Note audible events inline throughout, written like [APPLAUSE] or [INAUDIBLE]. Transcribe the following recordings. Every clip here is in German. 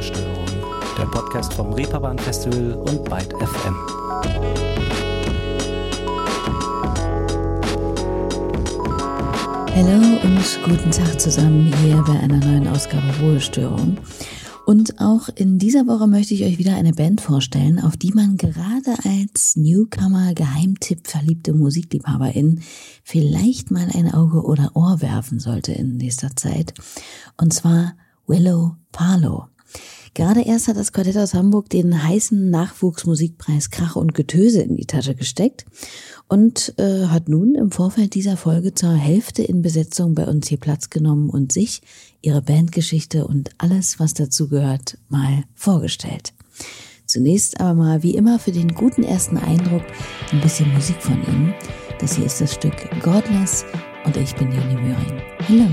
Ruhestörung, der Podcast vom Reeperbahn Festival und Byte FM. Hallo und guten Tag zusammen hier bei einer neuen Ausgabe Ruhestörung. Und auch in dieser Woche möchte ich euch wieder eine Band vorstellen, auf die man gerade als Newcomer, Geheimtipp, verliebte Musikliebhaberin vielleicht mal ein Auge oder Ohr werfen sollte in nächster Zeit. Und zwar Willow Parlow. Gerade erst hat das Quartett aus Hamburg den heißen Nachwuchsmusikpreis Krach und Getöse in die Tasche gesteckt und äh, hat nun im Vorfeld dieser Folge zur Hälfte in Besetzung bei uns hier Platz genommen und sich ihre Bandgeschichte und alles, was dazu gehört, mal vorgestellt. Zunächst aber mal wie immer für den guten ersten Eindruck ein bisschen Musik von ihnen. Das hier ist das Stück Godless und ich bin Joni Möhring. Hallo.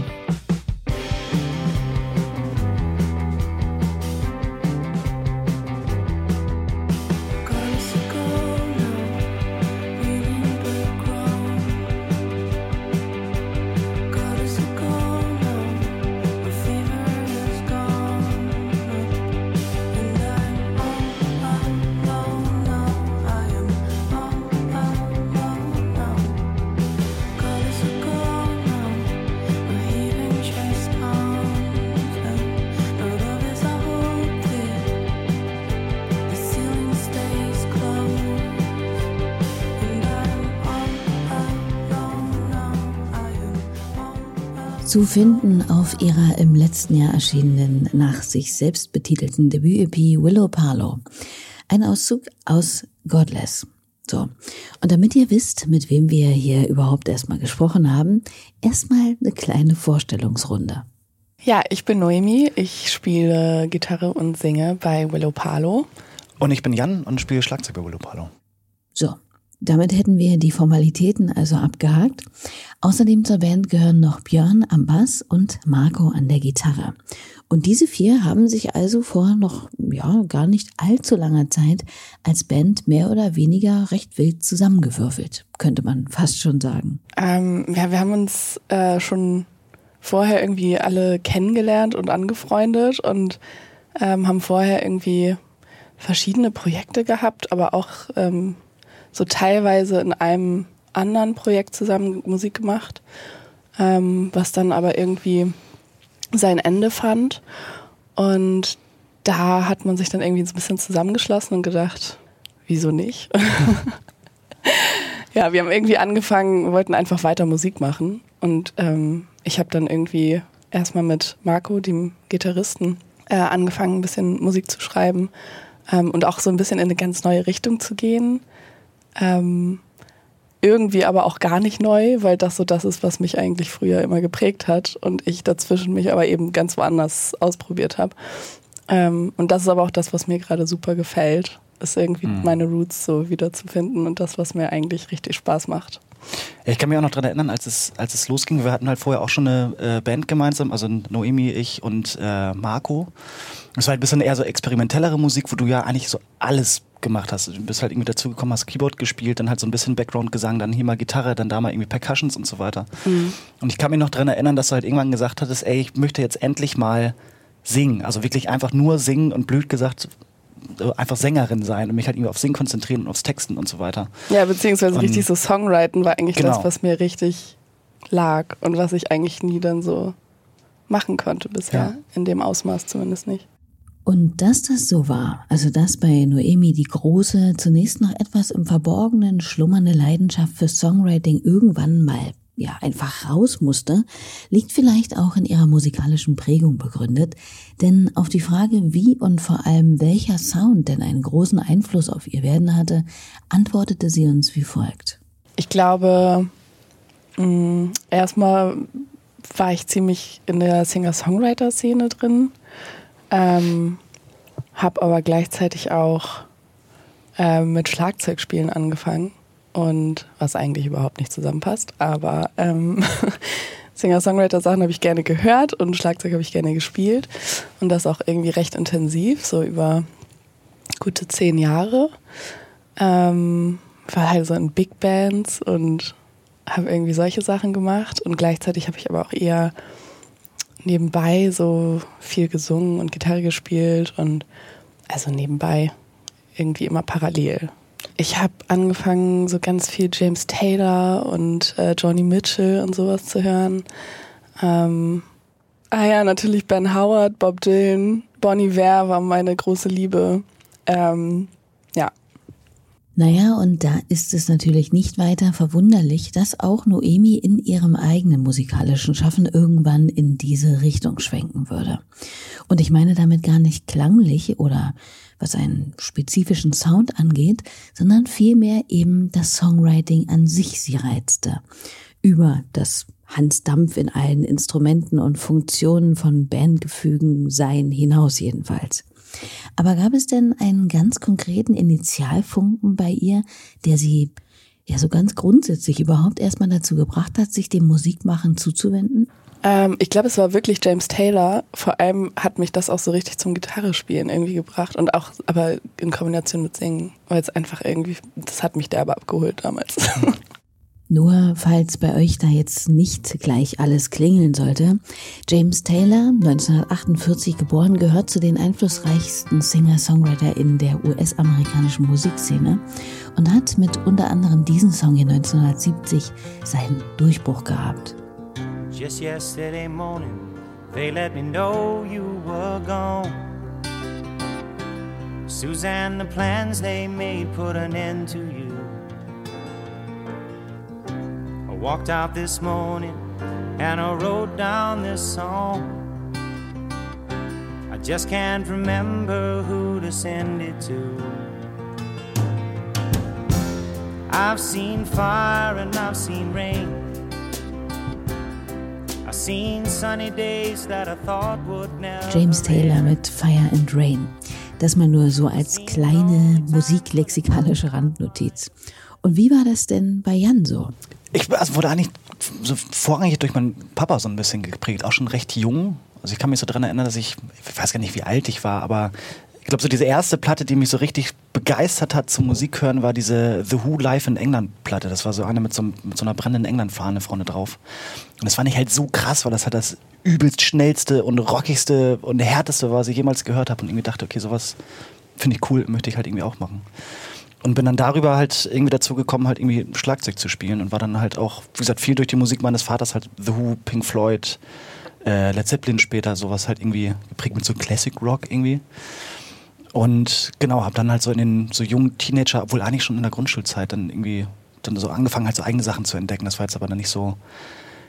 Zu finden auf ihrer im letzten Jahr erschienenen, nach sich selbst betitelten Debüt-EP Willow Parlow. Ein Auszug aus Godless. So. Und damit ihr wisst, mit wem wir hier überhaupt erstmal gesprochen haben, erstmal eine kleine Vorstellungsrunde. Ja, ich bin Noemi. Ich spiele Gitarre und singe bei Willow Parlow. Und ich bin Jan und spiele Schlagzeug bei Willow Parlow. So. Damit hätten wir die Formalitäten also abgehakt. Außerdem zur Band gehören noch Björn am Bass und Marco an der Gitarre. Und diese vier haben sich also vor noch, ja, gar nicht allzu langer Zeit als Band mehr oder weniger recht wild zusammengewürfelt, könnte man fast schon sagen. Ähm, ja, wir haben uns äh, schon vorher irgendwie alle kennengelernt und angefreundet und ähm, haben vorher irgendwie verschiedene Projekte gehabt, aber auch ähm, so teilweise in einem anderen Projekt zusammen Musik gemacht, ähm, was dann aber irgendwie sein Ende fand. Und da hat man sich dann irgendwie so ein bisschen zusammengeschlossen und gedacht, wieso nicht? [LAUGHS] ja, wir haben irgendwie angefangen, wollten einfach weiter Musik machen. Und ähm, ich habe dann irgendwie erstmal mit Marco, dem Gitarristen, äh, angefangen, ein bisschen Musik zu schreiben ähm, und auch so ein bisschen in eine ganz neue Richtung zu gehen. Ähm, irgendwie aber auch gar nicht neu, weil das so das ist, was mich eigentlich früher immer geprägt hat und ich dazwischen mich aber eben ganz woanders ausprobiert habe. Ähm, und das ist aber auch das, was mir gerade super gefällt, ist irgendwie mhm. meine Roots so wiederzufinden und das, was mir eigentlich richtig Spaß macht. Ich kann mich auch noch daran erinnern, als es, als es losging, wir hatten halt vorher auch schon eine äh, Band gemeinsam, also Noemi, ich und äh, Marco. Es war halt ein bisschen eher so experimentellere Musik, wo du ja eigentlich so alles gemacht hast. Du bist halt irgendwie dazugekommen, hast Keyboard gespielt, dann halt so ein bisschen Background-Gesang, dann hier mal Gitarre, dann da mal irgendwie Percussions und so weiter. Mhm. Und ich kann mich noch daran erinnern, dass du halt irgendwann gesagt hattest, ey, ich möchte jetzt endlich mal singen. Also wirklich einfach nur singen und blöd gesagt, einfach Sängerin sein und mich halt irgendwie auf Singen konzentrieren und aufs Texten und so weiter. Ja, beziehungsweise und richtig so Songwriten war eigentlich genau. das, was mir richtig lag und was ich eigentlich nie dann so machen konnte bisher. Ja. In dem Ausmaß zumindest nicht. Und dass das so war, also dass bei Noemi die große, zunächst noch etwas im Verborgenen schlummernde Leidenschaft für Songwriting irgendwann mal ja einfach raus musste, liegt vielleicht auch in ihrer musikalischen Prägung begründet, denn auf die Frage, wie und vor allem welcher Sound denn einen großen Einfluss auf ihr werden hatte, antwortete sie uns wie folgt. Ich glaube, mh, mm, erstmal war ich ziemlich in der Singer-Songwriter-Szene drin ähm, habe aber gleichzeitig auch äh, mit Schlagzeugspielen angefangen und was eigentlich überhaupt nicht zusammenpasst, aber ähm, [LAUGHS] Singer-Songwriter-Sachen habe ich gerne gehört und Schlagzeug habe ich gerne gespielt und das auch irgendwie recht intensiv, so über gute zehn Jahre. Ähm, war halt so in Big Bands und habe irgendwie solche Sachen gemacht und gleichzeitig habe ich aber auch eher nebenbei so viel gesungen und Gitarre gespielt und also nebenbei irgendwie immer parallel. Ich habe angefangen, so ganz viel James Taylor und äh, Johnny Mitchell und sowas zu hören. Ähm, ah ja, natürlich Ben Howard, Bob Dylan, Bonnie Ware war meine große Liebe. Ähm. Naja, und da ist es natürlich nicht weiter verwunderlich, dass auch Noemi in ihrem eigenen musikalischen Schaffen irgendwann in diese Richtung schwenken würde. Und ich meine damit gar nicht klanglich oder was einen spezifischen Sound angeht, sondern vielmehr eben das Songwriting an sich sie reizte. Über das Hans Dampf in allen Instrumenten und Funktionen von Bandgefügen seien hinaus jedenfalls. Aber gab es denn einen ganz konkreten Initialfunken bei ihr, der sie ja so ganz grundsätzlich überhaupt erstmal dazu gebracht hat, sich dem Musikmachen zuzuwenden? Ähm, ich glaube, es war wirklich James Taylor. Vor allem hat mich das auch so richtig zum Gitarrespielen irgendwie gebracht und auch, aber in Kombination mit Singen, weil es einfach irgendwie, das hat mich derbe abgeholt damals. [LAUGHS] Nur falls bei euch da jetzt nicht gleich alles klingeln sollte. James Taylor, 1948 geboren, gehört zu den einflussreichsten Singer-Songwriter in der US-amerikanischen Musikszene und hat mit unter anderem diesen Song hier 1970 seinen Durchbruch gehabt. Just yesterday morning, they let me know you were gone. Suzanne, the plans they made put an end to you. Walked out this morning and I wrote down this song. I just can't remember who to send it to. I've seen fire and I've seen rain. I've seen sunny days that I thought would never James Taylor mit Fire and Rain. Das mal nur so als kleine musiklexikalische Randnotiz. Und wie war das denn bei Jan so? Ich also wurde eigentlich so vorrangig durch meinen Papa so ein bisschen geprägt, auch schon recht jung. Also ich kann mich so daran erinnern, dass ich, ich weiß gar nicht, wie alt ich war, aber ich glaube, so diese erste Platte, die mich so richtig begeistert hat zum Musik hören, war diese The Who Live in England Platte. Das war so eine mit so, mit so einer brennenden England-Fahne vorne drauf. Und das fand ich halt so krass, weil das halt das übelst schnellste und rockigste und härteste war, was ich jemals gehört habe. Und irgendwie dachte, okay, sowas finde ich cool, möchte ich halt irgendwie auch machen. Und bin dann darüber halt irgendwie dazu gekommen, halt irgendwie Schlagzeug zu spielen und war dann halt auch, wie gesagt, viel durch die Musik meines Vaters, halt The Who, Pink Floyd, äh, Led Zeppelin später, sowas halt irgendwie geprägt mit so Classic Rock irgendwie. Und genau, habe dann halt so in den so jungen Teenager, obwohl eigentlich schon in der Grundschulzeit, dann irgendwie dann so angefangen, halt so eigene Sachen zu entdecken. Das war jetzt aber dann nicht so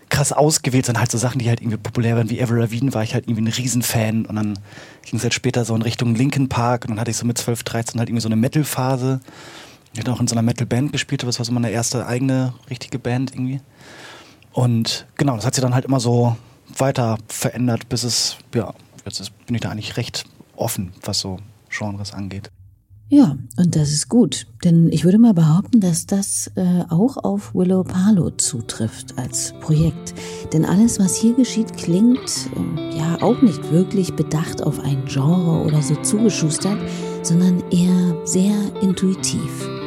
krass ausgewählt, sondern halt so Sachen, die halt irgendwie populär waren, wie Ever Lavigne war ich halt irgendwie ein Riesenfan und dann ging es halt später so in Richtung Linkin Park und dann hatte ich so mit 12, 13 halt irgendwie so eine Metal-Phase. Ich hatte auch in so einer Metal-Band gespielt, das war so meine erste eigene richtige Band irgendwie. Und genau, das hat sich dann halt immer so weiter verändert, bis es, ja, jetzt ist, bin ich da eigentlich recht offen, was so Genres angeht. Ja, und das ist gut, denn ich würde mal behaupten, dass das äh, auch auf Willow Palo zutrifft als Projekt. Denn alles, was hier geschieht, klingt äh, ja auch nicht wirklich bedacht auf ein Genre oder so zugeschustert, sondern eher sehr intuitiv.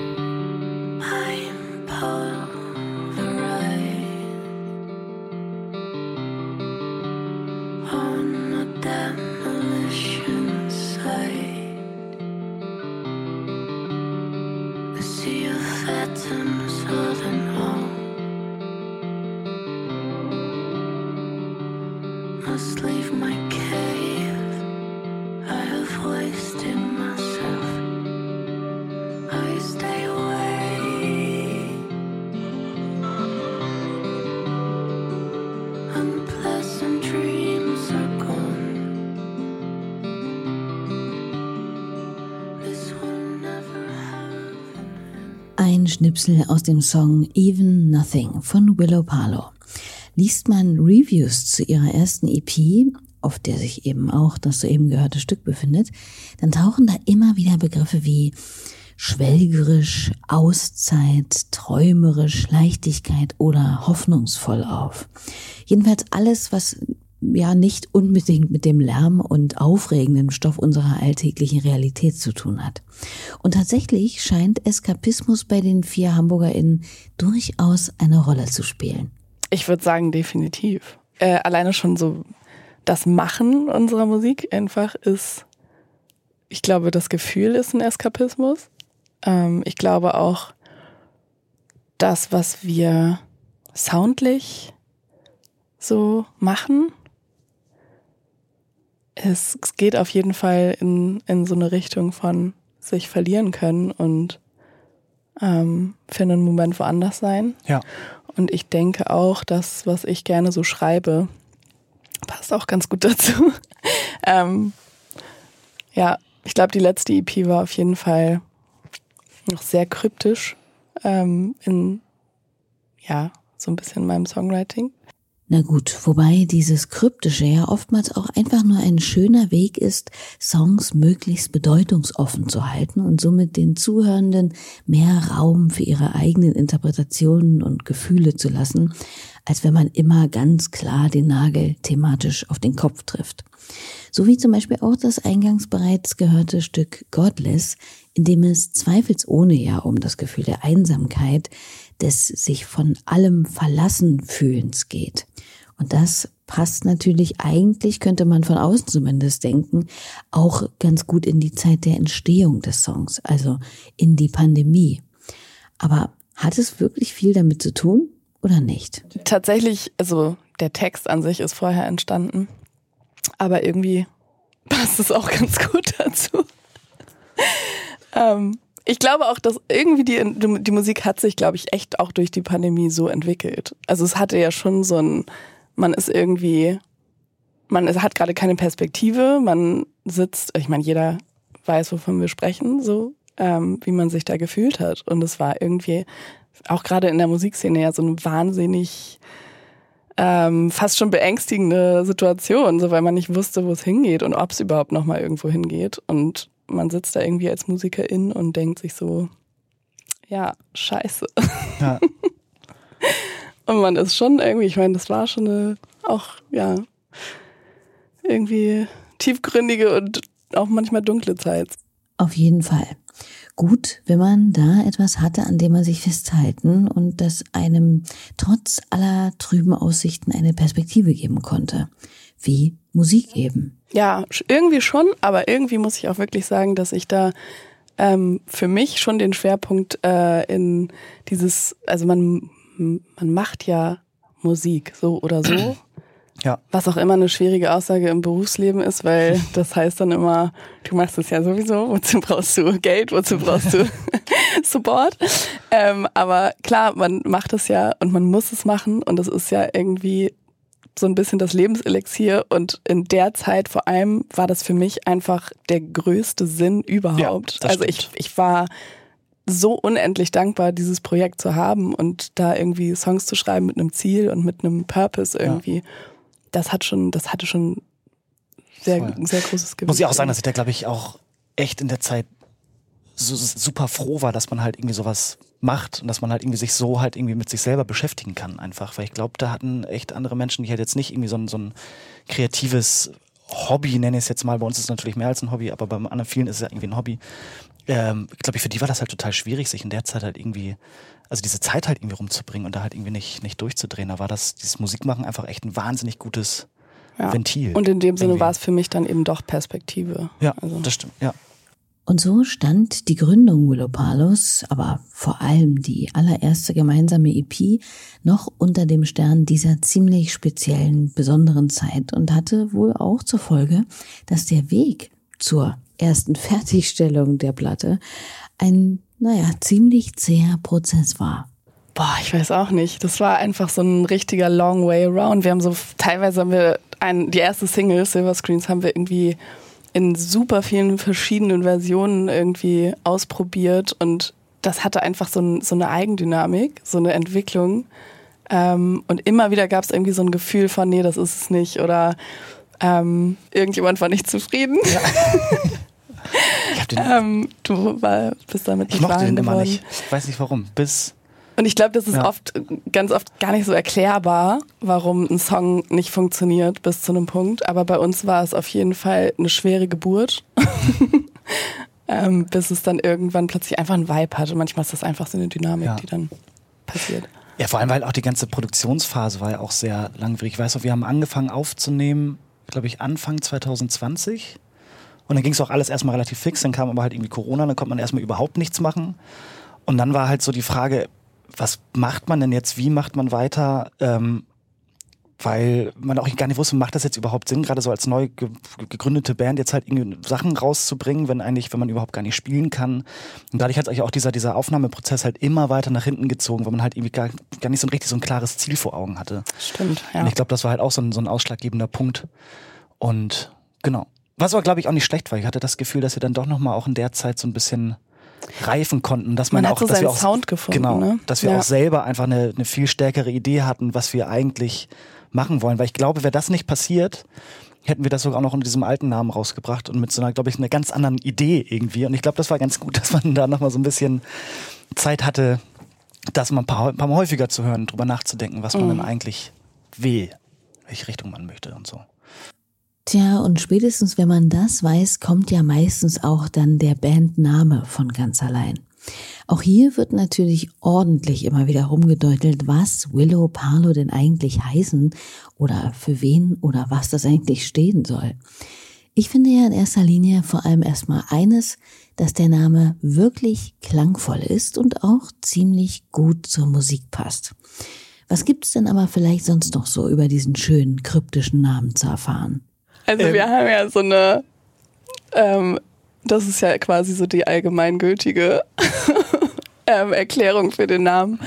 Schnipsel aus dem Song Even Nothing von Willow Palo. Liest man Reviews zu ihrer ersten EP, auf der sich eben auch das soeben gehörte Stück befindet, dann tauchen da immer wieder Begriffe wie schwelgerisch, Auszeit, träumerisch, Leichtigkeit oder hoffnungsvoll auf. Jedenfalls alles, was ja nicht unbedingt mit dem Lärm und aufregenden Stoff unserer alltäglichen Realität zu tun hat. Und tatsächlich scheint Eskapismus bei den vier HamburgerInnen durchaus eine Rolle zu spielen. Ich würde sagen, definitiv. Äh, alleine schon so das Machen unserer Musik einfach ist, ich glaube, das Gefühl ist ein Eskapismus. Ähm, ich glaube auch, das, was wir soundlich so machen, es, es geht auf jeden Fall in, in so eine Richtung von sich verlieren können und ähm, für einen Moment woanders sein. Ja. Und ich denke auch, dass, was ich gerne so schreibe, passt auch ganz gut [LAUGHS] dazu. ähm, ja, ich glaube, die letzte EP war auf jeden Fall noch sehr kryptisch ähm, in, ja, so ein bisschen meinem Songwriting. Na gut, wobei dieses Kryptische ja oftmals auch einfach nur ein schöner Weg ist, Songs möglichst bedeutungsoffen zu halten und somit den Zuhörenden mehr Raum für ihre eigenen Interpretationen und Gefühle zu lassen, als wenn man immer ganz klar den Nagel thematisch auf den Kopf trifft. So wie zum Beispiel auch das eingangs bereits gehörte Stück Godless, in dem es zweifelsohne ja um das Gefühl der Einsamkeit, des sich von allem verlassen fühlens geht. Und das passt natürlich eigentlich, könnte man von außen zumindest denken, auch ganz gut in die Zeit der Entstehung des Songs, also in die Pandemie. Aber hat es wirklich viel damit zu tun oder nicht? Tatsächlich, also der Text an sich ist vorher entstanden, aber irgendwie [LAUGHS] passt es auch ganz gut dazu. [LAUGHS] ähm, ich glaube auch, dass irgendwie die, die Musik hat sich, glaube ich, echt auch durch die Pandemie so entwickelt. Also es hatte ja schon so ein, man ist irgendwie, man ist, hat gerade keine Perspektive, man sitzt, ich meine, jeder weiß, wovon wir sprechen, so, ähm, wie man sich da gefühlt hat. Und es war irgendwie auch gerade in der Musikszene ja so eine wahnsinnig ähm, fast schon beängstigende Situation, so weil man nicht wusste, wo es hingeht und ob es überhaupt noch mal irgendwo hingeht. Und man sitzt da irgendwie als Musikerin und denkt sich so, ja, scheiße. Ja. [LAUGHS] und man ist schon irgendwie, ich meine, das war schon eine, auch, ja, irgendwie tiefgründige und auch manchmal dunkle Zeit. Auf jeden Fall. Gut, wenn man da etwas hatte, an dem man sich festhalten und das einem trotz aller trüben Aussichten eine Perspektive geben konnte. Wie Musik eben. Ja, irgendwie schon, aber irgendwie muss ich auch wirklich sagen, dass ich da ähm, für mich schon den Schwerpunkt äh, in dieses, also man, man macht ja Musik so oder so. [CLEARS THROAT] Ja. Was auch immer eine schwierige Aussage im Berufsleben ist, weil [LAUGHS] das heißt dann immer, du machst es ja sowieso, wozu brauchst du Geld, wozu brauchst du [LAUGHS] Support? Ähm, aber klar, man macht es ja und man muss es machen und das ist ja irgendwie so ein bisschen das Lebenselixier und in der Zeit vor allem war das für mich einfach der größte Sinn überhaupt. Ja, also ich, ich war so unendlich dankbar, dieses Projekt zu haben und da irgendwie Songs zu schreiben mit einem Ziel und mit einem Purpose irgendwie. Ja. Das hat schon, das hatte schon sehr, sehr großes Gewicht. Muss ich auch sagen, dass ich da, glaube ich, auch echt in der Zeit so super froh war, dass man halt irgendwie sowas macht und dass man halt irgendwie sich so halt irgendwie mit sich selber beschäftigen kann einfach. Weil ich glaube, da hatten echt andere Menschen, die halt jetzt nicht irgendwie so ein, so ein kreatives Hobby, nenne ich es jetzt mal. Bei uns ist es natürlich mehr als ein Hobby, aber bei anderen vielen ist es ja irgendwie ein Hobby. Ähm, glaube ich, für die war das halt total schwierig, sich in der Zeit halt irgendwie, also diese Zeit halt irgendwie rumzubringen und da halt irgendwie nicht, nicht durchzudrehen. Da war das, dieses Musikmachen einfach echt ein wahnsinnig gutes ja. Ventil. Und in dem Sinne war es für mich dann eben doch Perspektive. Ja, also. das stimmt, ja. Und so stand die Gründung Willow Palos, aber vor allem die allererste gemeinsame EP, noch unter dem Stern dieser ziemlich speziellen, besonderen Zeit und hatte wohl auch zur Folge, dass der Weg zur ersten Fertigstellung der Platte ein, naja, ziemlich zäher Prozess war. Boah, ich weiß auch nicht. Das war einfach so ein richtiger long way around. Wir haben so, teilweise haben wir ein, die erste Single, Silver Screens, haben wir irgendwie in super vielen verschiedenen Versionen irgendwie ausprobiert und das hatte einfach so, ein, so eine Eigendynamik, so eine Entwicklung. Ähm, und immer wieder gab es irgendwie so ein Gefühl von, nee, das ist es nicht. Oder ähm, irgendjemand war nicht zufrieden. Ja. [LAUGHS] ähm, du war, bist damit nicht Ich mochte den immer nicht. Ich weiß nicht warum. Bis und ich glaube, das ist ja. oft, ganz oft gar nicht so erklärbar, warum ein Song nicht funktioniert bis zu einem Punkt. Aber bei uns war es auf jeden Fall eine schwere Geburt. [LAUGHS] ähm, bis es dann irgendwann plötzlich einfach ein Vibe hatte. Manchmal ist das einfach so eine Dynamik, ja. die dann passiert. Ja, vor allem, weil auch die ganze Produktionsphase war ja auch sehr langwierig. Ich weiß noch, wir haben angefangen aufzunehmen glaube ich, Anfang 2020. Und dann ging es auch alles erstmal relativ fix. Dann kam aber halt irgendwie Corona, dann konnte man erstmal überhaupt nichts machen. Und dann war halt so die Frage, was macht man denn jetzt? Wie macht man weiter? Ähm, weil man auch gar nicht wusste, macht das jetzt überhaupt Sinn, gerade so als neu gegründete Band jetzt halt irgendwie Sachen rauszubringen, wenn eigentlich, wenn man überhaupt gar nicht spielen kann. Und dadurch hat sich auch dieser, dieser Aufnahmeprozess halt immer weiter nach hinten gezogen, weil man halt irgendwie gar, gar nicht so ein richtig so ein klares Ziel vor Augen hatte. Stimmt, ja. Und ich glaube, das war halt auch so ein, so ein ausschlaggebender Punkt. Und genau. Was aber, glaube ich, auch nicht schlecht war. Ich hatte das Gefühl, dass wir dann doch nochmal auch in der Zeit so ein bisschen reifen konnten, dass man, man auch, so dass wir auch, Sound gefunden, genau, ne? dass wir ja. auch selber einfach eine, eine viel stärkere Idee hatten, was wir eigentlich machen wollen. Weil ich glaube, wäre das nicht passiert, hätten wir das sogar auch noch unter diesem alten Namen rausgebracht und mit so einer, glaube ich, einer ganz anderen Idee irgendwie. Und ich glaube, das war ganz gut, [LAUGHS] dass man da nochmal so ein bisschen Zeit hatte, das mal ein paar, ein paar Mal häufiger zu hören, drüber nachzudenken, was man Mhm. denn eigentlich will, welche Richtung man möchte und so. Tja, und spätestens wenn man das weiß, kommt ja meistens auch dann der Bandname von ganz allein. Auch hier wird natürlich ordentlich immer wieder rumgedeutelt, was Willow Parlo denn eigentlich heißen oder für wen oder was das eigentlich stehen soll. Ich finde ja in erster Linie vor allem erstmal eines, dass der Name wirklich klangvoll ist und auch ziemlich gut zur Musik passt. Was gibt's denn aber vielleicht sonst noch so über diesen schönen kryptischen Namen zu erfahren? Also Ähm. wir haben ja so eine, ähm, das ist ja quasi so die allgemeingültige [LAUGHS] ähm, Erklärung für den Namen,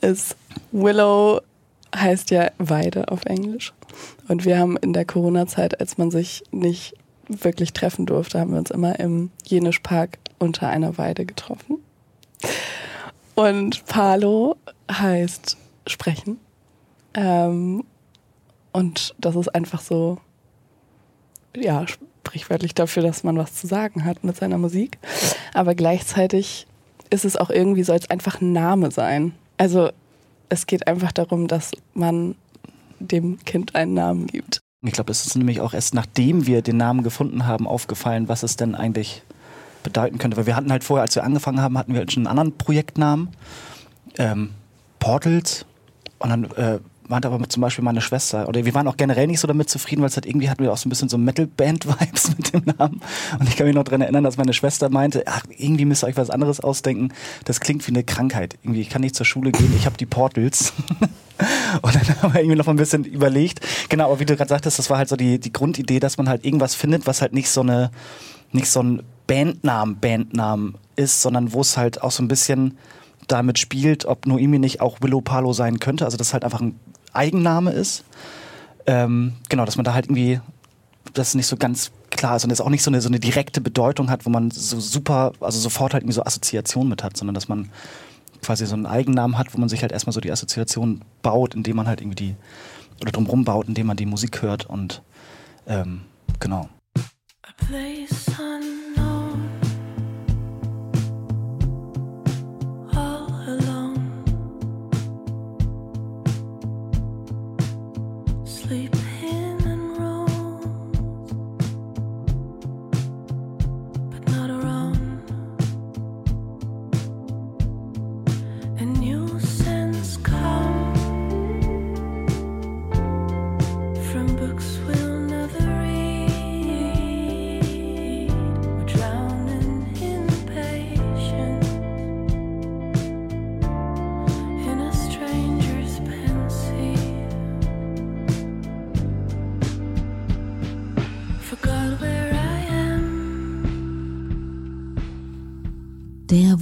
ist Willow heißt ja Weide auf Englisch. Und wir haben in der Corona-Zeit, als man sich nicht wirklich treffen durfte, haben wir uns immer im Jenischpark unter einer Weide getroffen. Und Palo heißt sprechen. Ähm, und das ist einfach so, ja, sprichwörtlich dafür, dass man was zu sagen hat mit seiner Musik. Aber gleichzeitig ist es auch irgendwie, soll es einfach ein Name sein. Also es geht einfach darum, dass man dem Kind einen Namen gibt. Ich glaube, es ist nämlich auch erst nachdem wir den Namen gefunden haben, aufgefallen, was es denn eigentlich bedeuten könnte. Weil wir hatten halt vorher, als wir angefangen haben, hatten wir halt schon einen anderen Projektnamen, ähm, Portals. Und dann äh, meinte aber zum Beispiel meine Schwester, oder wir waren auch generell nicht so damit zufrieden, weil es halt irgendwie hatten wir auch so ein bisschen so Metal-Band-Vibes [LAUGHS] mit dem Namen. Und ich kann mich noch daran erinnern, dass meine Schwester meinte, ach, irgendwie müsst ihr euch was anderes ausdenken. Das klingt wie eine Krankheit. Irgendwie, ich kann nicht zur Schule gehen, ich habe die Portals. [LAUGHS] Und dann haben wir irgendwie noch ein bisschen überlegt. Genau, aber wie du gerade sagtest, das war halt so die, die Grundidee, dass man halt irgendwas findet, was halt nicht so eine, nicht so ein Bandnamen, Bandnamen ist, sondern wo es halt auch so ein bisschen damit spielt, ob Noemi nicht auch Willow Palo sein könnte. Also dass es halt einfach ein Eigenname ist. Ähm, genau, dass man da halt irgendwie das nicht so ganz klar ist und es auch nicht so eine, so eine direkte Bedeutung hat, wo man so super, also sofort halt irgendwie so Assoziationen mit hat, sondern dass man quasi so einen Eigennamen hat, wo man sich halt erstmal so die Assoziation baut, indem man halt irgendwie die, oder drumrum baut, indem man die Musik hört und ähm, genau. A place unknown,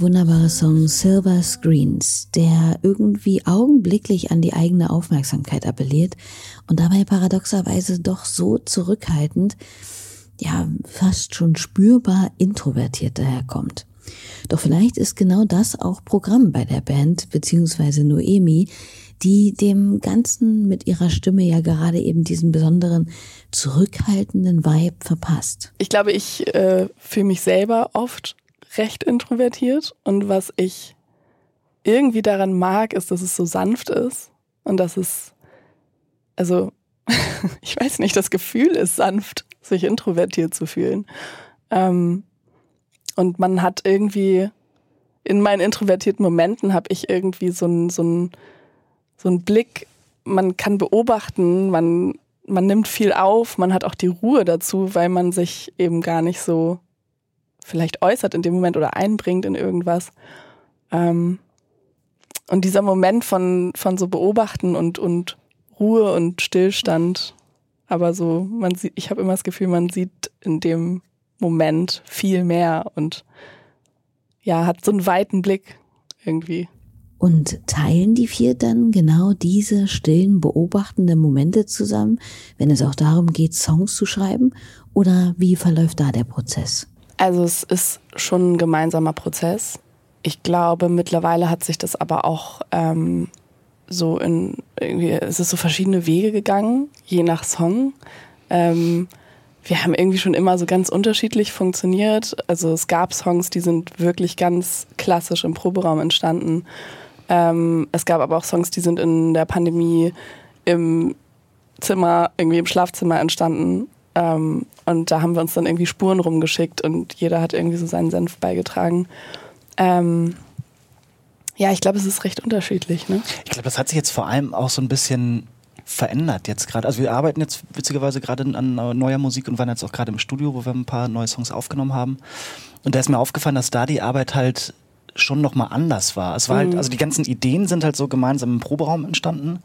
wunderbare Song Silver Screens, der irgendwie augenblicklich an die eigene Aufmerksamkeit appelliert und dabei paradoxerweise doch so zurückhaltend, ja, fast schon spürbar introvertiert daherkommt. Doch vielleicht ist genau das auch Programm bei der Band beziehungsweise Noemi, die dem Ganzen mit ihrer Stimme ja gerade eben diesen besonderen zurückhaltenden Vibe verpasst. Ich glaube, ich äh, fühle mich selber oft recht introvertiert und was ich irgendwie daran mag, ist, dass es so sanft ist und dass es, also [LAUGHS] ich weiß nicht, das Gefühl ist sanft, sich introvertiert zu fühlen. Ähm, und man hat irgendwie, in meinen introvertierten Momenten habe ich irgendwie so einen so so Blick, man kann beobachten, man man nimmt viel auf, man hat auch die Ruhe dazu, weil man sich eben gar nicht so vielleicht äußert in dem Moment oder einbringt in irgendwas. Ähm, und dieser Moment von, von so Beobachten und, und Ruhe und Stillstand, aber so, man sieht, ich habe immer das Gefühl, man sieht in dem Moment viel mehr und ja, hat so einen weiten Blick irgendwie. Und teilen die vier dann genau diese stillen, beobachtenden Momente zusammen, wenn es auch darum geht, Songs zu schreiben? Oder wie verläuft da der Prozess? Also es ist schon ein gemeinsamer Prozess. Ich glaube, mittlerweile hat sich das aber auch ähm, so in irgendwie, es ist so verschiedene Wege gegangen, je nach Song. Ähm, wir haben irgendwie schon immer so ganz unterschiedlich funktioniert. Also es gab Songs, die sind wirklich ganz klassisch im Proberaum entstanden. Ähm, es gab aber auch Songs, die sind in der Pandemie im Zimmer, irgendwie im Schlafzimmer entstanden. Ähm, und da haben wir uns dann irgendwie Spuren rumgeschickt und jeder hat irgendwie so seinen Senf beigetragen. Ähm, ja, ich glaube, es ist recht unterschiedlich. Ne? Ich glaube, das hat sich jetzt vor allem auch so ein bisschen verändert jetzt gerade. Also wir arbeiten jetzt witzigerweise gerade an neuer Musik und waren jetzt auch gerade im Studio, wo wir ein paar neue Songs aufgenommen haben. Und da ist mir aufgefallen, dass da die Arbeit halt schon nochmal anders war. Es war halt, also die ganzen Ideen sind halt so gemeinsam im Proberaum entstanden.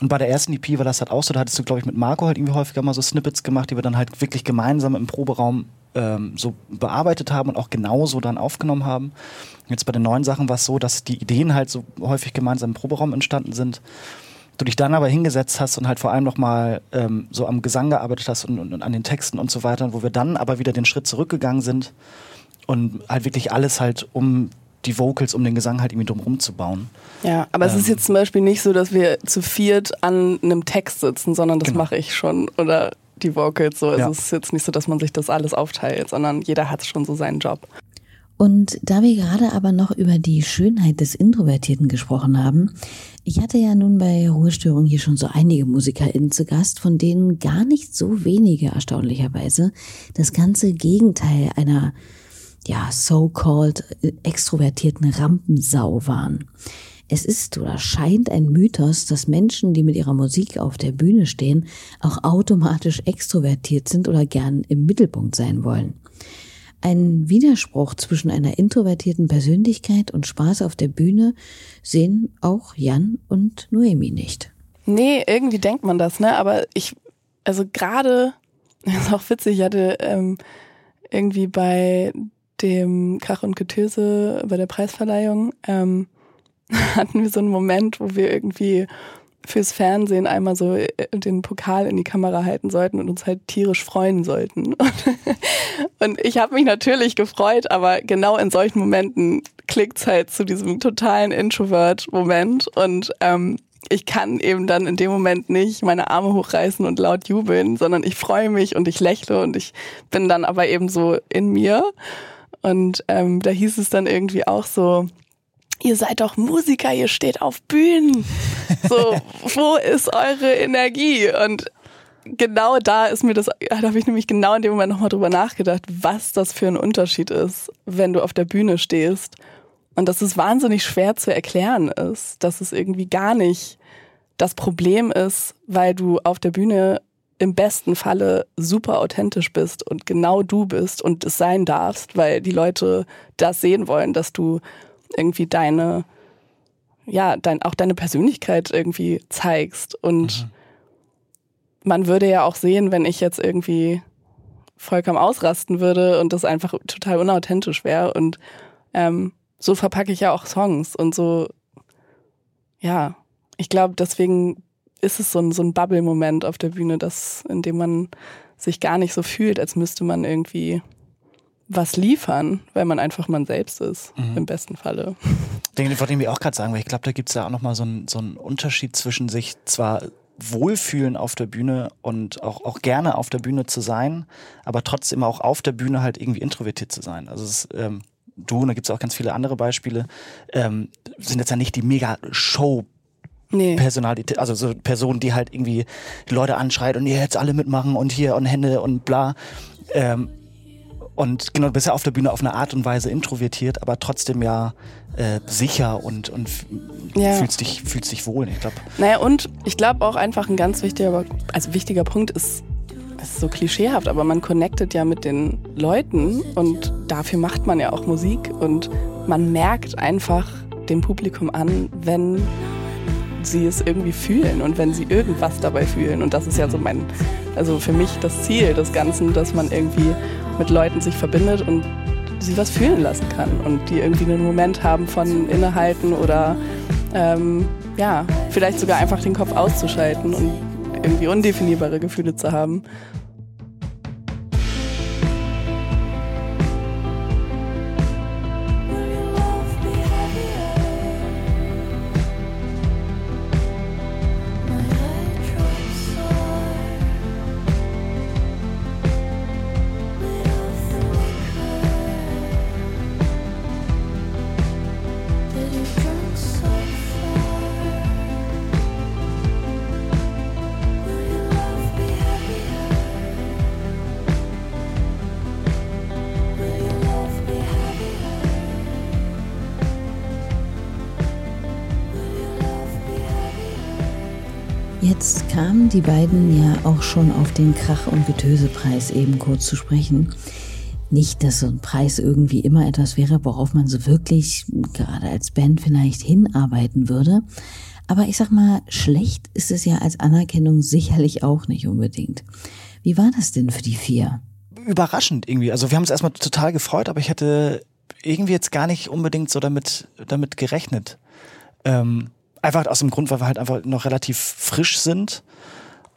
Und bei der ersten EP war das halt auch so, da hattest du, glaube ich, mit Marco halt irgendwie häufiger mal so Snippets gemacht, die wir dann halt wirklich gemeinsam im Proberaum ähm, so bearbeitet haben und auch genauso dann aufgenommen haben. Jetzt bei den neuen Sachen war es so, dass die Ideen halt so häufig gemeinsam im Proberaum entstanden sind. Du dich dann aber hingesetzt hast und halt vor allem nochmal ähm, so am Gesang gearbeitet hast und, und, und an den Texten und so weiter, wo wir dann aber wieder den Schritt zurückgegangen sind und halt wirklich alles halt um die Vocals, um den Gesang halt irgendwie drumherum zu bauen. Ja, aber es ist Ähm. jetzt zum Beispiel nicht so, dass wir zu viert an einem Text sitzen, sondern das Genau. mache ich schon. Oder die Vocals so. Also Ja. es ist jetzt nicht so, dass man sich das alles aufteilt, sondern jeder hat schon so seinen Job. Und da wir gerade aber noch über die Schönheit des Introvertierten gesprochen haben, ich hatte ja nun bei Ruhestörung hier schon so einige MusikerInnen zu Gast, von denen gar nicht so wenige erstaunlicherweise das ganze Gegenteil einer ja, so-called äh, extrovertierten Rampensau waren. Es ist oder scheint ein Mythos, dass Menschen, die mit ihrer Musik auf der Bühne stehen, auch automatisch extrovertiert sind oder gern im Mittelpunkt sein wollen. Ein Widerspruch zwischen einer introvertierten Persönlichkeit und Spaß auf der Bühne sehen auch Jan und Noemi nicht. Nee, irgendwie denkt man das, ne? Aber ich, also gerade, [LAUGHS] ist auch witzig, ich hatte ähm, irgendwie bei dem Krach und Getöse bei der Preisverleihung ähm, [LAUGHS] hatten wir so einen Moment, wo wir irgendwie fürs Fernsehen einmal so äh, den Pokal in die Kamera halten sollten und uns halt tierisch freuen sollten. [LAUGHS] Und ich habe mich natürlich gefreut, aber genau in solchen Momenten klickt's halt zu diesem totalen Introvert-Moment und ähm, ich kann eben dann in dem Moment nicht meine Arme hochreißen und laut jubeln, sondern ich freue mich und ich lächle und ich bin dann aber eben so in mir. Und ähm, da hieß es dann irgendwie auch so, ihr seid doch Musiker, ihr steht auf Bühnen. So, [LAUGHS] wo ist eure Energie? Und genau da ist mir das, da habe ich nämlich genau in dem Moment nochmal drüber nachgedacht, was das für ein Unterschied ist, wenn du auf der Bühne stehst. Und dass es wahnsinnig schwer zu erklären ist, dass es irgendwie gar nicht das Problem ist, weil du auf der Bühne im besten Falle super authentisch bist und genau du bist und es sein darfst, weil die Leute das sehen wollen, dass du irgendwie deine, ja, dein, auch deine Persönlichkeit irgendwie zeigst. Und man würde ja auch sehen, wenn ich jetzt irgendwie vollkommen ausrasten würde und das einfach total unauthentisch wäre. Und ähm, so verpacke ich ja auch Songs und so, ja, ich glaube, deswegen ist es so ein, so ein Bubble-Moment auf der Bühne, das, in dem man sich gar nicht so fühlt, als müsste man irgendwie was liefern, weil man einfach man selbst ist, im besten Falle. Den wollte ich mir auch gerade sagen, weil ich glaube, da gibt es ja auch nochmal so, einen- so einen Unterschied zwischen sich zwar wohlfühlen auf der Bühne und auch, auch gerne auf der Bühne zu sein, aber trotzdem auch auf der Bühne halt irgendwie introvertiert zu sein. Also es ist, ähm, du, und da gibt es auch ganz viele andere Beispiele, ähm, sind jetzt ja nicht die mega Show Nee. Personalität, also so Personen, die halt irgendwie die Leute anschreit und ihr jetzt alle mitmachen und hier und Hände und bla. Ähm, und genau, du bist ja auf der Bühne auf eine Art und Weise introvertiert, aber trotzdem ja äh, sicher und, und Ja. fühlst, dich, fühlst dich wohl. Ich glaube, Naja, und ich glaube auch einfach ein ganz wichtiger, also wichtiger Punkt ist, es ist so klischeehaft, aber man connectet ja mit den Leuten und dafür macht man ja auch Musik und man merkt einfach dem Publikum an, wenn sie es irgendwie fühlen und wenn sie irgendwas dabei fühlen. Und das ist ja so mein, also für mich das Ziel des Ganzen, dass man irgendwie mit Leuten sich verbindet und sie was fühlen lassen kann und die irgendwie einen Moment haben von Innehalten oder ähm, ja, vielleicht sogar einfach den Kopf auszuschalten und irgendwie undefinierbare Gefühle zu haben. Kamen die beiden ja auch schon auf den Krach- und Getösepreis eben kurz zu sprechen. Nicht, dass so ein Preis irgendwie immer etwas wäre, worauf man so wirklich gerade als Band vielleicht hinarbeiten würde. Aber ich sag mal, schlecht ist es ja als Anerkennung sicherlich auch nicht unbedingt. Wie war das denn für die vier? überraschend irgendwie. Also wir haben uns erstmal total gefreut, aber ich hätte irgendwie jetzt gar nicht unbedingt so damit, damit gerechnet. Ähm, einfach aus dem Grund, weil wir halt einfach noch relativ frisch sind.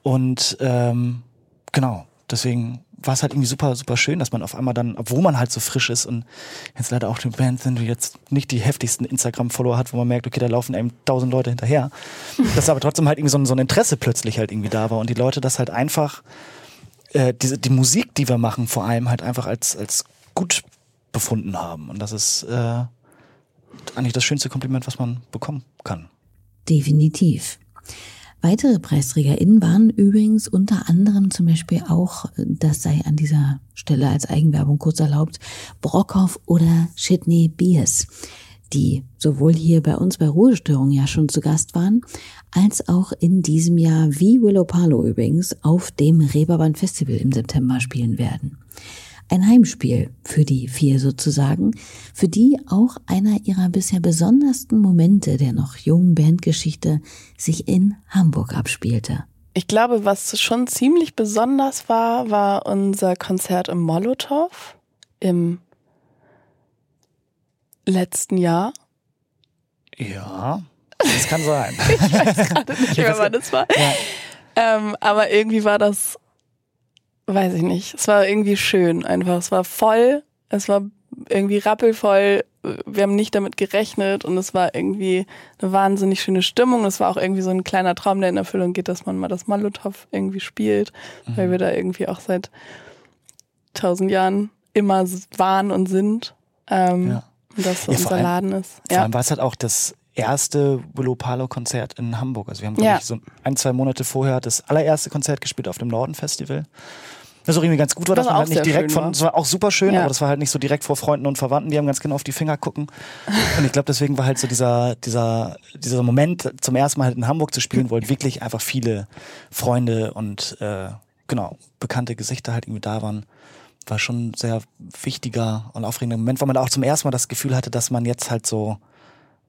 Und ähm, genau, deswegen war es halt irgendwie super, super schön, dass man auf einmal dann, obwohl man halt so frisch ist und jetzt leider auch die Band sind, die jetzt nicht die heftigsten Instagram-Follower hat, wo man merkt, okay, da laufen einem tausend Leute hinterher. [LAUGHS] dass aber trotzdem halt irgendwie so ein, so ein Interesse plötzlich halt irgendwie da war und die Leute das halt einfach äh, diese, die Musik, die wir machen, vor allem halt einfach als, als gut befunden haben. Und das ist äh, eigentlich das schönste Kompliment, was man bekommen kann. Definitiv. Weitere PreisträgerInnen waren übrigens unter anderem zum Beispiel auch, das sei an dieser Stelle als Eigenwerbung kurz erlaubt, Brockhoff oder Sidney Beers, die sowohl hier bei uns bei Ruhestörung ja schon zu Gast waren, als auch in diesem Jahr wie Willow Palo übrigens auf dem Reeperbahn Festival im September spielen werden. Ein Heimspiel für die vier sozusagen, für die auch einer ihrer bisher besondersten Momente der noch jungen Bandgeschichte sich in Hamburg abspielte. Ich glaube, was schon ziemlich besonders war, war unser Konzert im Molotow im letzten Jahr. Ja, das kann sein. [LAUGHS] nicht mehr, wann das war. Ähm, aber irgendwie war das, weiß ich nicht, es war irgendwie schön einfach. Es war voll, es war irgendwie rappelvoll. Wir haben nicht damit gerechnet und es war irgendwie eine wahnsinnig schöne Stimmung. Es war auch irgendwie so ein kleiner Traum, der in Erfüllung geht, dass man mal das Molotow irgendwie spielt, weil wir da irgendwie auch seit tausend Jahren immer waren und sind. Ähm, Ja. Und das so Ja, vor unser allem- Laden ist. Vor Ja. allem war es halt auch das erste Willow Palo Konzert in Hamburg. Also wir haben, Ja. glaube ich, so ein, zwei Monate vorher das allererste Konzert gespielt auf dem Norden Festival. Was auch irgendwie ganz gut war, Was dass man halt nicht direkt von, war. es war auch super schön, Ja. aber das war halt nicht so direkt vor Freunden und Verwandten, die haben ganz genau auf die Finger gucken. Und ich glaube, deswegen war halt so dieser, dieser, dieser Moment, zum ersten Mal halt in Hamburg zu spielen, wo halt wirklich einfach viele Freunde und äh, genau, bekannte Gesichter halt irgendwie da waren, war schon ein sehr wichtiger und aufregender Moment, weil man auch zum ersten Mal das Gefühl hatte, dass man jetzt halt so,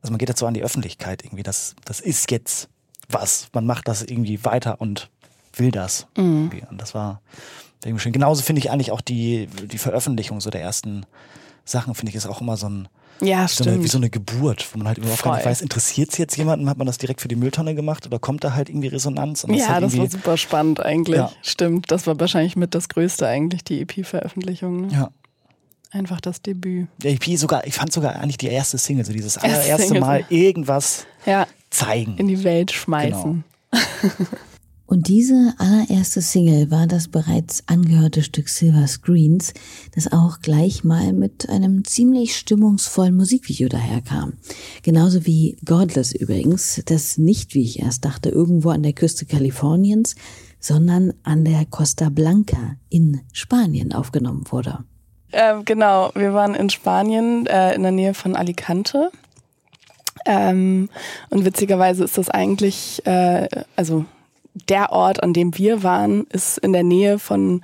also man geht jetzt so an die Öffentlichkeit irgendwie, das, das ist jetzt was. Man macht das irgendwie weiter und will das. Irgendwie. Und das war irgendwie schön. Genauso finde ich eigentlich auch die, die Veröffentlichung so der ersten Sachen, finde ich, ist auch immer so ein, Ja, so eine, wie so eine Geburt, wo man halt überhaupt gar nicht weiß, interessiert es jetzt jemanden, hat man das direkt für die Mülltonne gemacht oder kommt da halt irgendwie Resonanz? Ja, halt das war super spannend eigentlich. Ja. Stimmt, das war wahrscheinlich mit das Größte eigentlich, die EP-Veröffentlichung. Ne? ja. Einfach das Debüt. EP sogar, ich fand sogar eigentlich die erste Single, so dieses Erste allererste Single, Mal irgendwas Ja, zeigen. in die Welt schmeißen. Und diese allererste Single war das bereits angehörte Stück Silver Screens, das auch gleich mal mit einem ziemlich stimmungsvollen Musikvideo daherkam. Genauso wie Godless übrigens, das nicht, wie ich erst dachte, irgendwo an der Küste Kaliforniens, sondern an der Costa Blanca in Spanien aufgenommen wurde. Ähm, genau, wir waren in Spanien äh, in der Nähe von Alicante. Ähm, und witzigerweise ist das eigentlich, äh, also der Ort, an dem wir waren, ist in der Nähe von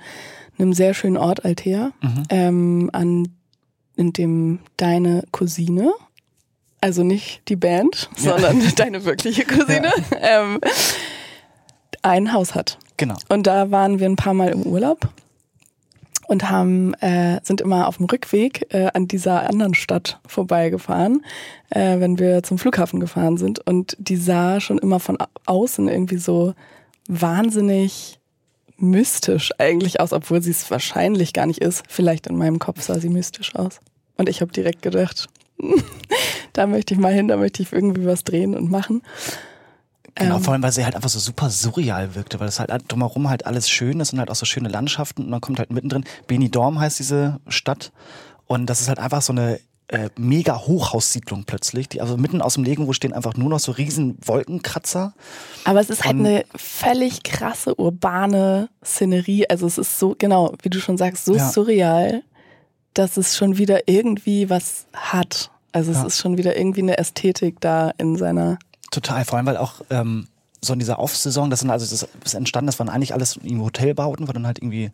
einem sehr schönen Ort, Altea, ähm, an in dem deine Cousine, also nicht die Band, sondern [LAUGHS] deine wirkliche Cousine, ähm, ein Haus hat. Genau. Und da waren wir ein paar Mal im Urlaub und haben äh, sind immer auf dem Rückweg äh, an dieser anderen Stadt vorbeigefahren, äh, wenn wir zum Flughafen gefahren sind. Und die sah schon immer von au- außen irgendwie so wahnsinnig mystisch eigentlich aus, obwohl sie es wahrscheinlich gar nicht ist. Vielleicht in meinem Kopf sah sie mystisch aus. Und ich habe direkt gedacht, [LAUGHS] da möchte ich mal hin, da möchte ich irgendwie was drehen und machen. Genau, Ähm. vor allem, weil sie halt einfach so super surreal wirkte, weil es halt drumherum halt alles schön ist und halt auch so schöne Landschaften und dann kommt halt mittendrin, Benidorm heißt diese Stadt und das ist halt einfach so eine äh, mega Hochhaussiedlung plötzlich, die also mitten aus dem Nirgendwo stehen einfach nur noch so riesen Wolkenkratzer. Aber es ist halt eine völlig krasse urbane Szenerie. Also es ist so, genau, wie du schon sagst, so Ja. surreal, dass es schon wieder irgendwie was hat. Also es Ja. ist schon wieder irgendwie eine Ästhetik da in seiner. Total, vor allem weil auch ähm, so in dieser Off-Saison, das sind also das ist entstanden, das waren eigentlich alles irgendwie Hotelbauten, wo dann halt irgendwie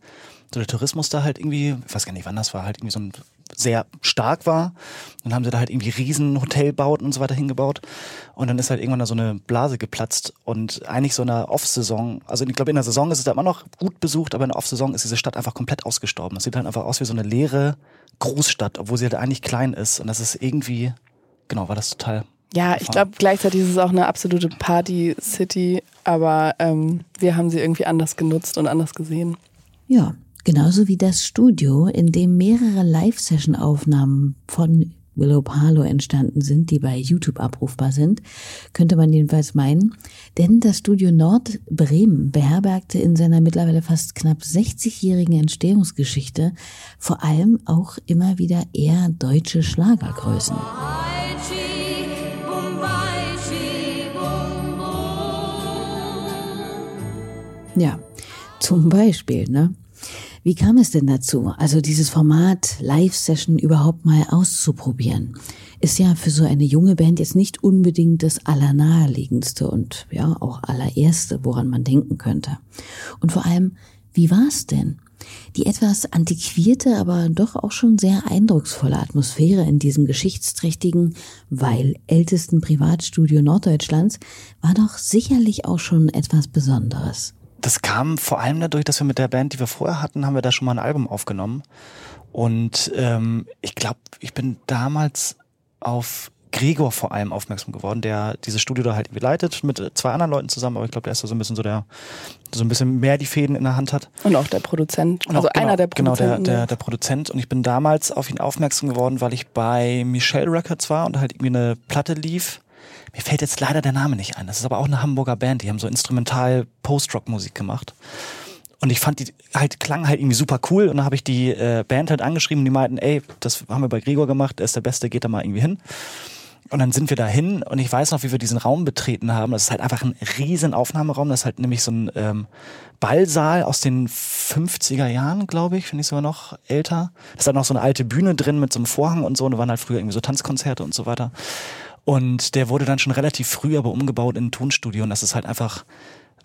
so der Tourismus da halt irgendwie, ich weiß gar nicht wann das war, halt irgendwie so ein sehr stark war. Dann haben sie da halt irgendwie riesen Hotelbauten und so weiter hingebaut. Und dann ist halt irgendwann da so eine Blase geplatzt. Und eigentlich so in der Off-Saison, also ich glaube in der Saison ist es da immer noch gut besucht, aber in der Off-Saison ist diese Stadt einfach komplett ausgestorben. Das sieht halt einfach aus wie so eine leere Großstadt, obwohl sie halt eigentlich klein ist. Und das ist irgendwie, genau, war das total Ja, ich glaube gleichzeitig ist es auch eine absolute Party-City, aber ähm, wir haben sie irgendwie anders genutzt und anders gesehen. Ja, genauso wie das Studio, in dem mehrere Live-Session-Aufnahmen von Willow Palo entstanden sind, die bei YouTube abrufbar sind, könnte man jedenfalls meinen. Denn das Studio Nord Bremen beherbergte in seiner mittlerweile fast knapp 60-jährigen Entstehungsgeschichte vor allem auch immer wieder eher deutsche Schlagergrößen. Ja, zum Beispiel, ne? Wie kam es denn dazu, also dieses Format Live-Session überhaupt mal auszuprobieren? Ist ja für so eine junge Band jetzt nicht unbedingt das Allernaheliegendste und ja auch allererste, woran man denken könnte. Und vor allem, wie war's denn? Die etwas antiquierte, aber doch auch schon sehr eindrucksvolle Atmosphäre in diesem geschichtsträchtigen, weil ältesten Privatstudio Norddeutschlands war doch sicherlich auch schon etwas Besonderes. Das kam vor allem dadurch, dass wir mit der Band, die wir vorher hatten, haben wir da schon mal ein Album aufgenommen. Und ähm, ich glaube, ich bin damals auf Gregor vor allem aufmerksam geworden, der dieses Studio da halt leitet, mit zwei anderen Leuten zusammen, aber ich glaube, der ist so ein bisschen so der, so ein bisschen mehr die Fäden in der Hand hat. Und auch der Produzent, also auch, genau, einer der Genau, Produzenten. der, der, der Produzent. Und ich bin damals auf ihn aufmerksam geworden, weil ich bei Michelle Records war und halt irgendwie eine Platte lief. Mir fällt jetzt leider der Name nicht ein. Das ist aber auch eine Hamburger Band. Die haben so instrumental Post-Rock-Musik gemacht. Und ich fand die halt klang halt irgendwie super cool. Und dann habe ich die äh, Band halt angeschrieben und die meinten, ey, das haben wir bei Gregor gemacht, der ist der Beste, geht da mal irgendwie hin. Und dann sind wir da hin und ich weiß noch, wie wir diesen Raum betreten haben. Das ist halt einfach ein riesen Aufnahmeraum. Das ist halt nämlich so ein ähm, Ballsaal aus den 50er Jahren, glaube ich, finde ich sogar noch älter. Da ist halt noch so eine alte Bühne drin mit so einem Vorhang und so. Und da waren halt früher irgendwie so Tanzkonzerte und so weiter. Und der wurde dann schon relativ früh aber umgebaut in ein Tonstudio. Und das ist halt einfach,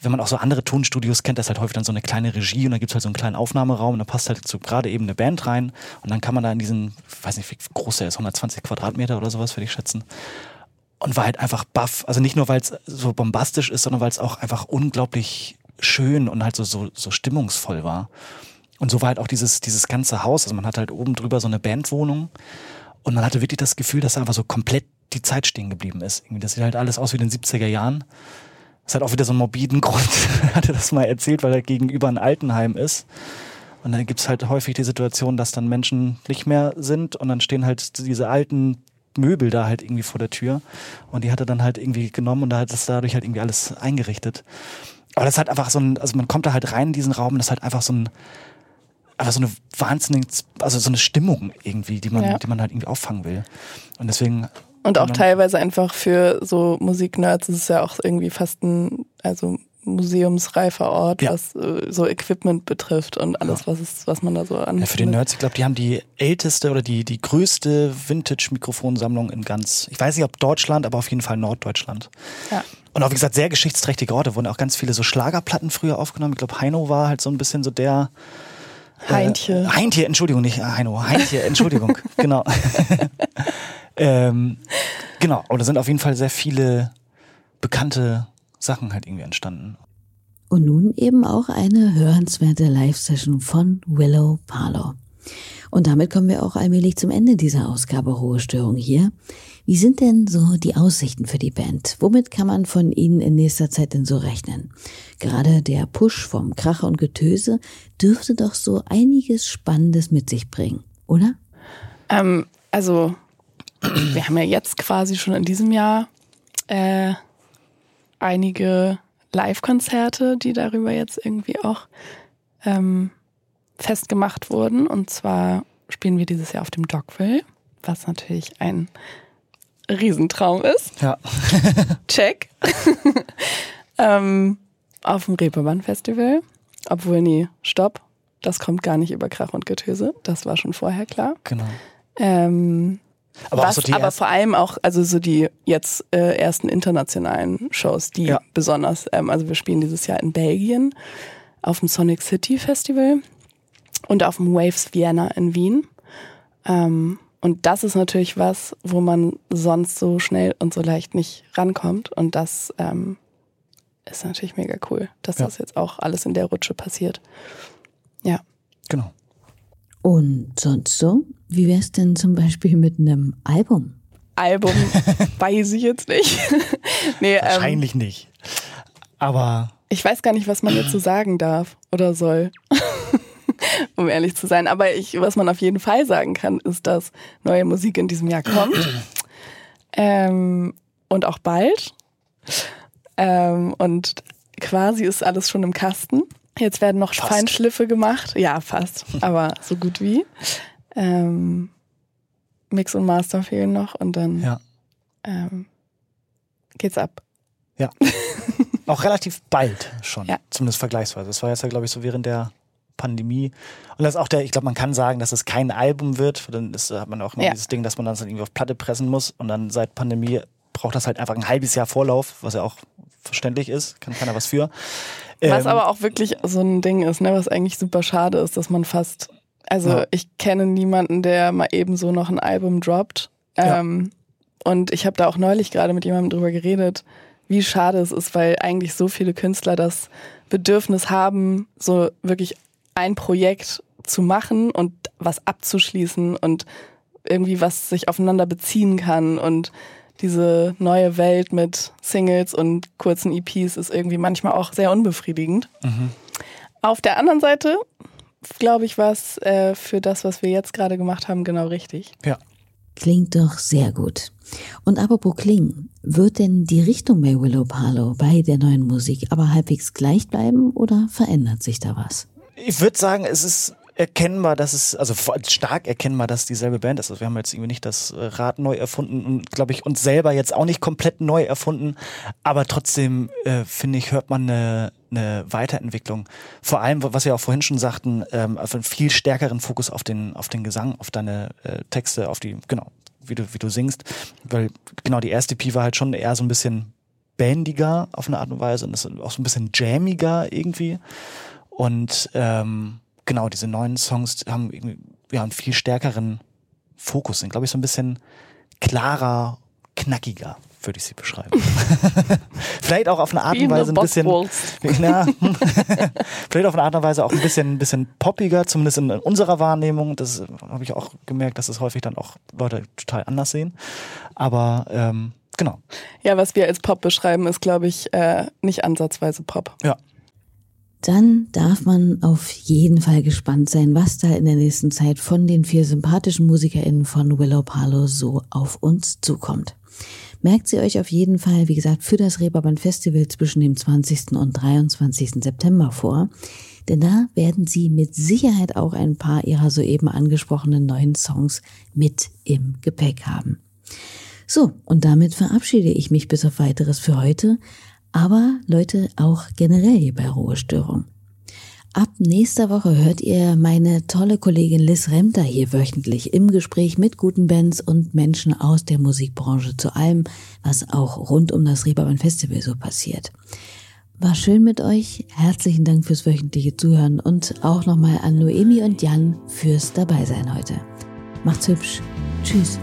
wenn man auch so andere Tonstudios kennt, das ist halt häufig dann so eine kleine Regie und da gibt's halt so einen kleinen Aufnahmeraum und da passt halt so gerade eben eine Band rein und dann kann man da in diesen, ich weiß nicht, wie groß der ist, 120 Quadratmeter oder sowas, würde ich schätzen. Und war halt einfach baff. Also nicht nur, weil es so bombastisch ist, sondern weil es auch einfach unglaublich schön und halt so, so, so stimmungsvoll war. Und so war halt auch dieses, dieses ganze Haus. Also man hat halt oben drüber so eine Bandwohnung und man hatte wirklich das Gefühl, dass da einfach so komplett die Zeit stehen geblieben ist. Irgendwie, das sieht halt alles aus wie in den 70er Jahren. Das hat auch wieder so einen morbiden [LAUGHS] Grund. er hatte das mal erzählt, weil er gegenüber ein Altenheim ist. Und dann gibt's halt häufig die Situation, dass dann Menschen nicht mehr sind und dann stehen halt diese alten Möbel da halt irgendwie vor der Tür. Und die hat er dann halt irgendwie genommen und da hat das dadurch halt irgendwie alles eingerichtet. Aber das ist halt einfach so ein, also man kommt da halt rein in diesen Raum und das ist halt einfach so ein, einfach so eine wahnsinnig, also so eine Stimmung irgendwie, die man, Ja. die man halt irgendwie auffangen will. Und deswegen. Und auch dann- teilweise einfach für so Musiknerds ist es ja auch irgendwie fast ein, also museumsreifer Ort, Ja. was äh, so Equipment betrifft und alles, was, ist, was man da so an. Ja, für die Nerds, ich glaube, die haben die älteste oder die, die größte Vintage-Mikrofonsammlung in ganz, ich weiß nicht, ob Deutschland, aber auf jeden Fall Norddeutschland. Ja. Und auch, wie gesagt, sehr geschichtsträchtige Orte, wurden auch ganz viele so Schlagerplatten früher aufgenommen. Ich glaube, Heino war halt so ein bisschen so der. Heintje. Äh, Heintje, Entschuldigung, nicht Heino. Heintje, Entschuldigung, [LAUGHS] genau. [LAUGHS] [LAUGHS] ähm, genau, aber da sind auf jeden Fall sehr viele bekannte Sachen halt irgendwie entstanden. Und nun eben auch eine hörenswerte Live-Session von Willow Parlow. Und damit kommen wir auch allmählich zum Ende dieser Ausgabe Hohe Störung hier. Wie sind denn so die Aussichten für die Band? Womit kann man von Ihnen in nächster Zeit denn so rechnen? Gerade der Push vom Kracher und Getöse dürfte doch so einiges Spannendes mit sich bringen, oder? Ähm, also, wir haben ja jetzt quasi schon in diesem Jahr äh, einige Live-Konzerte, die darüber jetzt irgendwie auch ähm, festgemacht wurden. Und zwar spielen wir dieses Jahr auf dem Dockville, was natürlich ein Riesentraum ist. Ja. [LAUGHS] Check. [LAUGHS] ähm, auf dem Reeperbahn-Festival. Obwohl, nee, stopp. Das kommt gar nicht über Krach und Getöse. Das war schon vorher klar. Genau. Ähm, Aber was so aber vor allem auch, also so die jetzt äh, ersten internationalen Shows, die Ja. besonders, ähm, also wir spielen dieses Jahr in Belgien auf dem Sonic City Festival und auf dem Waves Vienna in Wien. Ähm, und das ist natürlich was, wo man sonst so schnell und so leicht nicht rankommt. Und das ähm, ist natürlich mega cool, dass Ja. das jetzt auch alles in der Rutsche passiert. Ja. Genau. Und sonst so? Wie wär's denn zum Beispiel mit einem Album? Album [LAUGHS] weiß ich jetzt nicht. [LAUGHS] nee, ähm, Wahrscheinlich nicht. Aber Ich weiß gar nicht, was man jetzt so sagen darf oder soll, [LAUGHS] um ehrlich zu sein. Aber ich, was man auf jeden Fall sagen kann, ist, dass neue Musik in diesem Jahr kommt. [CLEARS THROAT] ähm, und auch bald. Ähm, und quasi ist alles schon im Kasten. Jetzt werden noch Fast. Feinschliffe gemacht. Ja, fast. Aber so gut wie. Ähm, Mix und Master fehlen noch und dann ja. ähm, geht's ab. Ja. [LAUGHS] Auch relativ bald schon, Ja. zumindest vergleichsweise. Das war jetzt ja, glaube ich, so während der Pandemie. Und das ist auch der, ich glaube, man kann sagen, dass es kein Album wird. Dann ist, hat man auch immer Ja. dieses Ding, dass man das dann irgendwie auf Platte pressen muss. Und dann seit Pandemie braucht das halt einfach ein halbes Jahr Vorlauf, was ja auch verständlich ist. Kann keiner was für. Was Ähm, aber auch wirklich so ein Ding ist, ne, was eigentlich super schade ist, dass man fast, also Ja. ich kenne niemanden, der mal eben so noch ein Album droppt. Ja. Ähm, und ich habe da auch neulich gerade mit jemandem drüber geredet, wie schade es ist, weil eigentlich so viele Künstler das Bedürfnis haben, so wirklich ein Projekt zu machen und was abzuschließen und irgendwie was sich aufeinander beziehen kann und diese neue Welt mit Singles und kurzen EPs ist irgendwie manchmal auch sehr unbefriedigend. Auf der anderen Seite, glaube ich, war es äh, für das, was wir jetzt gerade gemacht haben, genau richtig. ja. Klingt doch sehr gut. Und apropos klingen, wird denn die Richtung bei Willow Parlow bei der neuen Musik aber halbwegs gleich bleiben oder verändert sich da was? Ich würde sagen, es ist erkennbar, dass es, also stark erkennbar, dass es dieselbe Band ist. Also wir haben jetzt irgendwie nicht das äh, Rad neu erfunden und glaube ich uns selber jetzt auch nicht komplett neu erfunden, aber trotzdem äh, finde ich, hört man eine, eine Weiterentwicklung. Vor allem, was wir auch vorhin schon sagten, ähm, auf einen viel stärkeren Fokus auf den, auf den Gesang, auf deine äh, Texte, auf die, genau, wie du, wie du singst. Weil genau die erste EP war halt schon eher so ein bisschen bandiger auf eine Art und Weise und ist auch so ein bisschen jammiger irgendwie. Und ähm, genau, diese neuen Songs haben irgendwie ja, einen viel stärkeren Fokus, sind, glaube ich, so ein bisschen klarer, knackiger, würde ich sie beschreiben. [LAUGHS] Vielleicht auch auf eine Art und Weise ein bisschen. Ja, [LAUGHS] vielleicht auf eine Art und Weise auch ein bisschen, ein bisschen poppiger, zumindest in unserer Wahrnehmung. Das habe ich auch gemerkt, dass das häufig dann auch Leute total anders sehen. Aber ähm, genau. Ja, was wir als Pop beschreiben, ist, glaube ich, äh, nicht ansatzweise Pop. Ja. Dann darf man auf jeden Fall gespannt sein, was da in der nächsten Zeit von den vier sympathischen MusikerInnen von Willow Parlow so auf uns zukommt. Merkt sie euch auf jeden Fall, wie gesagt, für das Reeperbahn Festival zwischen dem 20. und 23. September vor. Denn da werden sie mit Sicherheit auch ein paar ihrer soeben angesprochenen neuen Songs mit im Gepäck haben. So, und damit verabschiede ich mich bis auf weiteres für heute. Aber Leute auch generell hier bei Ruhestörung. Ab nächster Woche hört ihr meine tolle Kollegin Liz Remter hier wöchentlich im Gespräch mit guten Bands und Menschen aus der Musikbranche zu allem, was auch rund um das Reeperbahn Festival so passiert. War schön mit euch. Herzlichen Dank fürs wöchentliche Zuhören und auch nochmal an Noemi und Jan fürs Dabeisein heute. Macht's hübsch. Tschüss.